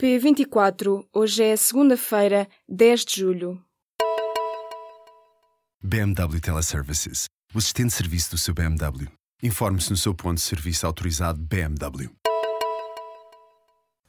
P24, hoje é segunda-feira, 10 de julho. BMW Teleservices, o assistente de serviço do seu BMW. Informe-se no seu ponto de serviço autorizado BMW.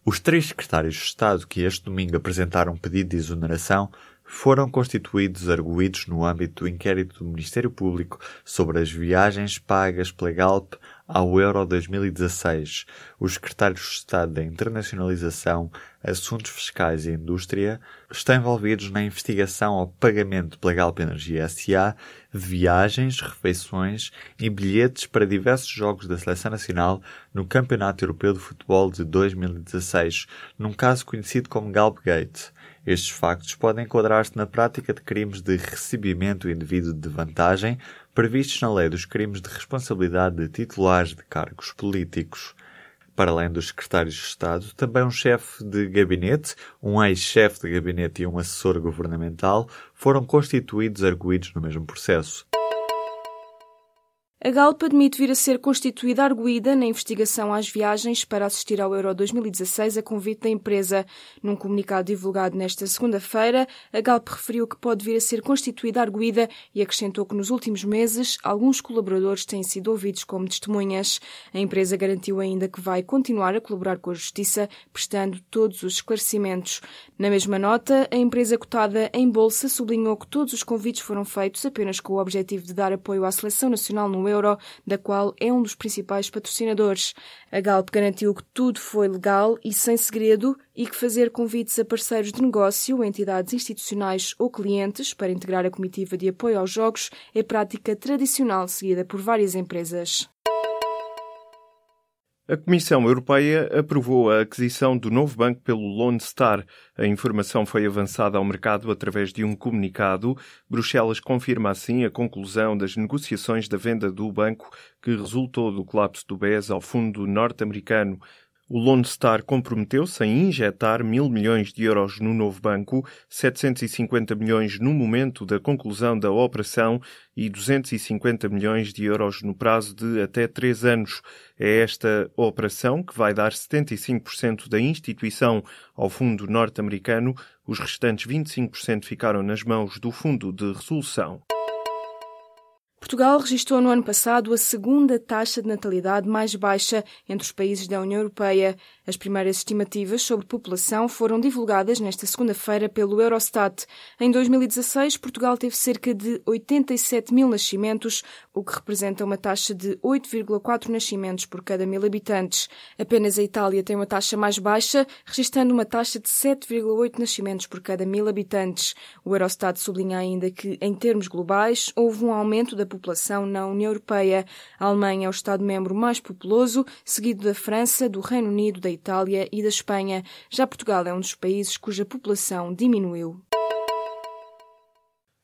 Os três secretários de Estado que este domingo apresentaram pedido de exoneração foram constituídos arguídos no âmbito do inquérito do Ministério Público sobre as viagens pagas pela Galp ao Euro 2016. Os secretários de Estado da Internacionalização, Assuntos Fiscais e Indústria estão envolvidos na investigação ao pagamento pela Galp Energia SA de viagens, refeições e bilhetes para diversos jogos da Seleção Nacional no Campeonato Europeu de Futebol de 2016, num caso conhecido como Galpgate. Estes factos podem enquadrar-se na prática de crimes de recebimento indevido de vantagem previstos na lei dos crimes de responsabilidade de titulares de cargos políticos. Para além dos secretários de Estado, também um chefe de gabinete, um ex-chefe de gabinete e um assessor governamental foram constituídos arguídos no mesmo processo. A Galp admite vir a ser constituída arguída na investigação às viagens para assistir ao Euro 2016 a convite da empresa. Num comunicado divulgado nesta segunda-feira, a Galp referiu que pode vir a ser constituída arguída e acrescentou que nos últimos meses alguns colaboradores têm sido ouvidos como testemunhas. A empresa garantiu ainda que vai continuar a colaborar com a Justiça, prestando todos os esclarecimentos. Na mesma nota, a empresa cotada em bolsa sublinhou que todos os convites foram feitos apenas com o objetivo de dar apoio à seleção nacional no Euro, da qual é um dos principais patrocinadores. A Galp garantiu que tudo foi legal e sem segredo e que fazer convites a parceiros de negócio, entidades institucionais ou clientes para integrar a comitiva de apoio aos jogos é prática tradicional seguida por várias empresas. A Comissão Europeia aprovou a aquisição do novo banco pelo Lone Star. A informação foi avançada ao mercado através de um comunicado. Bruxelas confirma assim a conclusão das negociações da venda do banco que resultou do colapso do BES ao fundo norte-americano. O Lone Star comprometeu-se a injetar mil milhões de euros no novo banco, 750 milhões no momento da conclusão da operação e 250 milhões de euros no prazo de até três anos. É esta operação que vai dar 75% da instituição ao fundo norte-americano. Os restantes 25% ficaram nas mãos do Fundo de Resolução. Portugal registrou no ano passado a segunda taxa de natalidade mais baixa entre os países da União Europeia. As primeiras estimativas sobre população foram divulgadas nesta segunda-feira pelo Eurostat. Em 2016, Portugal teve cerca de 87 mil nascimentos, o que representa uma taxa de 8,4 nascimentos por cada mil habitantes. Apenas a Itália tem uma taxa mais baixa, registrando uma taxa de 7,8 nascimentos por cada mil habitantes. O Eurostat sublinha ainda que, em termos globais, houve um aumento da população na União Europeia. A Alemanha é o Estado-membro mais populoso, seguido da França, do Reino Unido, da Itália e da Espanha. Já Portugal é um dos países cuja população diminuiu.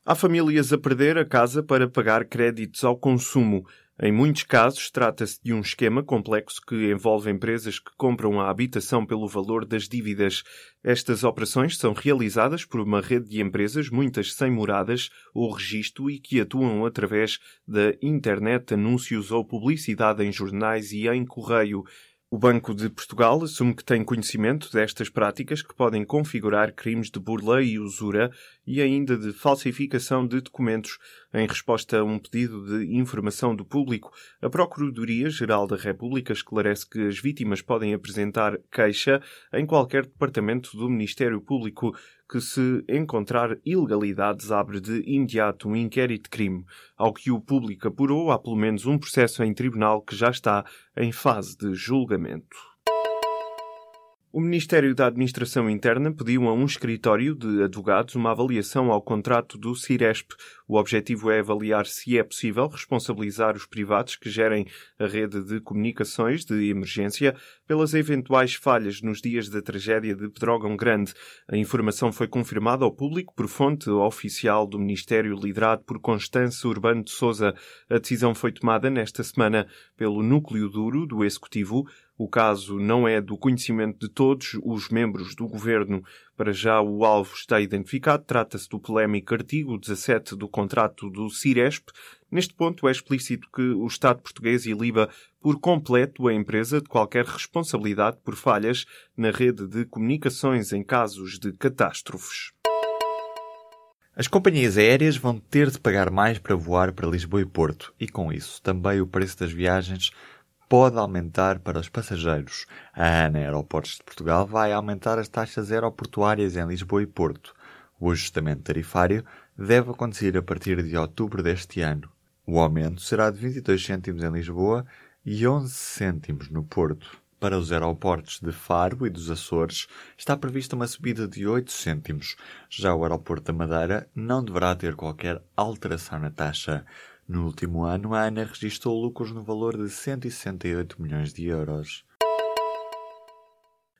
Há famílias a perder a casa para pagar créditos ao consumo. Em muitos casos, trata-se de um esquema complexo que envolve empresas que compram a habitação pelo valor das dívidas. Estas operações são realizadas por uma rede de empresas, muitas sem moradas ou registro e que atuam através da internet, anúncios ou publicidade em jornais e em correio. O Banco de Portugal assume que tem conhecimento destas práticas que podem configurar crimes de burla e usura e ainda de falsificação de documentos. Em resposta a um pedido de informação do público, a Procuradoria-Geral da República esclarece que as vítimas podem apresentar queixa em qualquer departamento do Ministério Público que, se encontrar ilegalidades, abre de imediato um inquérito de crime, ao que o público apurou há pelo menos um processo em tribunal que já está em fase de julgamento. O Ministério da Administração Interna pediu a um escritório de advogados uma avaliação ao contrato do Ciresp. O objetivo é avaliar se é possível responsabilizar os privados que gerem a rede de comunicações de emergência pelas eventuais falhas nos dias da tragédia de Pedrógão Grande. A informação foi confirmada ao público por fonte oficial do Ministério liderado por Constância Urbano de Souza. A decisão foi tomada nesta semana pelo núcleo duro do Executivo O caso não é do conhecimento de todos os membros do governo. Para já o alvo está identificado. Trata-se do polémico artigo 17 do contrato do Ciresp. Neste ponto é explícito que o Estado português iliba por completo a empresa de qualquer responsabilidade por falhas na rede de comunicações em casos de catástrofes. As companhias aéreas vão ter de pagar mais para voar para Lisboa e Porto, e com isso também o preço das viagens pode aumentar para os passageiros. A ANA Aeroportos de Portugal vai aumentar as taxas aeroportuárias em Lisboa e Porto. O ajustamento tarifário deve acontecer a partir de outubro deste ano. O aumento será de 22 cêntimos em Lisboa e 11 cêntimos no Porto. Para os aeroportos de Faro e dos Açores está prevista uma subida de 8 cêntimos. Já o aeroporto da Madeira não deverá ter qualquer alteração na taxa. No último ano, a ANA registrou lucros no valor de 168 milhões de euros.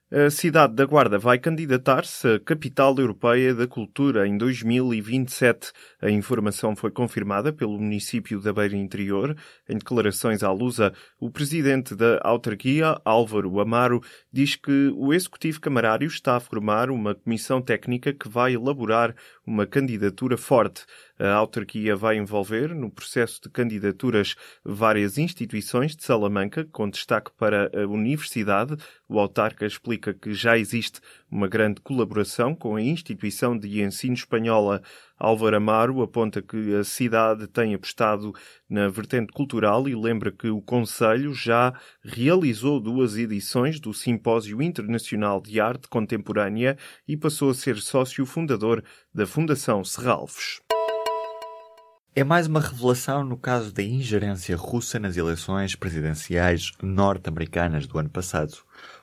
A cidade da Guarda vai candidatar-se a Capital Europeia da Cultura em 2027. A informação foi confirmada pelo município da Beira Interior. Em declarações à Lusa, o presidente da autarquia, Álvaro Amaro, diz que o executivo camarário está a formar uma comissão técnica que vai elaborar uma candidatura forte. A autarquia vai envolver no processo de candidaturas várias instituições de Salamanca, com destaque para a universidade. O autarca explica que já existe uma grande colaboração com a instituição de ensino espanhola. Álvaro Amaro aponta que a cidade tem apostado na vertente cultural e lembra que o Conselho já realizou duas edições do Simpósio Internacional de Arte Contemporânea e passou a ser sócio fundador da Fundação Serralves. É mais uma revelação no caso da ingerência russa nas eleições presidenciais norte-americanas do ano passado.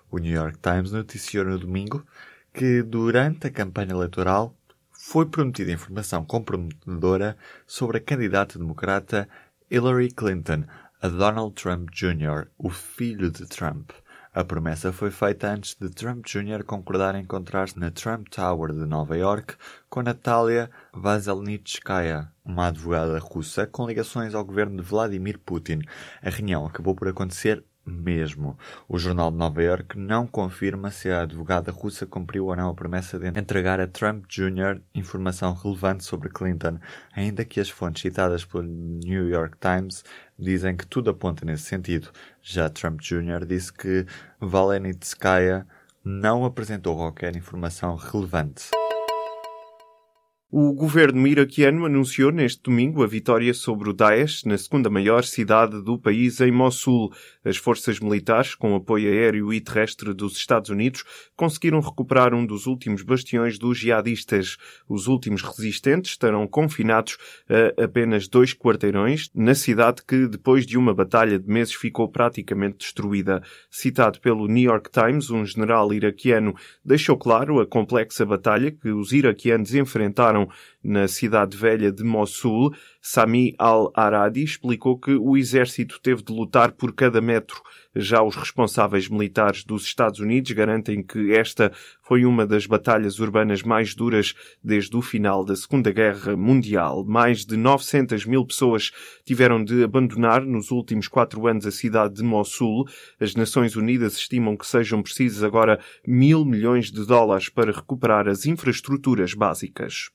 O New York Times noticiou no domingo que, durante a campanha eleitoral, foi prometida informação comprometedora sobre a candidata democrata Hillary Clinton a Donald Trump Jr., o filho de Trump. A promessa foi feita antes de Trump Jr. concordar em encontrar-se na Trump Tower de Nova York com Natalia Vazelnitskaya, uma advogada russa com ligações ao governo de Vladimir Putin. A reunião acabou por acontecer mesmo. O Jornal de Nova York não confirma se a advogada russa cumpriu ou não a promessa de entregar a Trump Jr. informação relevante sobre Clinton, ainda que as fontes citadas pelo New York Times dizem que tudo aponta nesse sentido. Já Trump Jr. disse que Valenitskaya não apresentou qualquer informação relevante. O governo iraquiano anunciou neste domingo a vitória sobre o Daesh na segunda maior cidade do país, em Mossul. As forças militares, com apoio aéreo e terrestre dos Estados Unidos, conseguiram recuperar um dos últimos bastiões dos jihadistas. Os últimos resistentes estarão confinados a apenas dois quarteirões na cidade que, depois de uma batalha de meses, ficou praticamente destruída. Citado pelo New York Times, um general iraquiano deixou claro a complexa batalha que os iraquianos enfrentaram na cidade velha de Mossul, Sami al-Aradi explicou que o exército teve de lutar por cada metro. Já os responsáveis militares dos Estados Unidos garantem que esta foi uma das batalhas urbanas mais duras desde o final da Segunda Guerra Mundial. Mais de 900 mil pessoas tiveram de abandonar nos últimos quatro anos a cidade de Mossul. As Nações Unidas estimam que sejam precisos agora mil milhões de dólares para recuperar as infraestruturas básicas.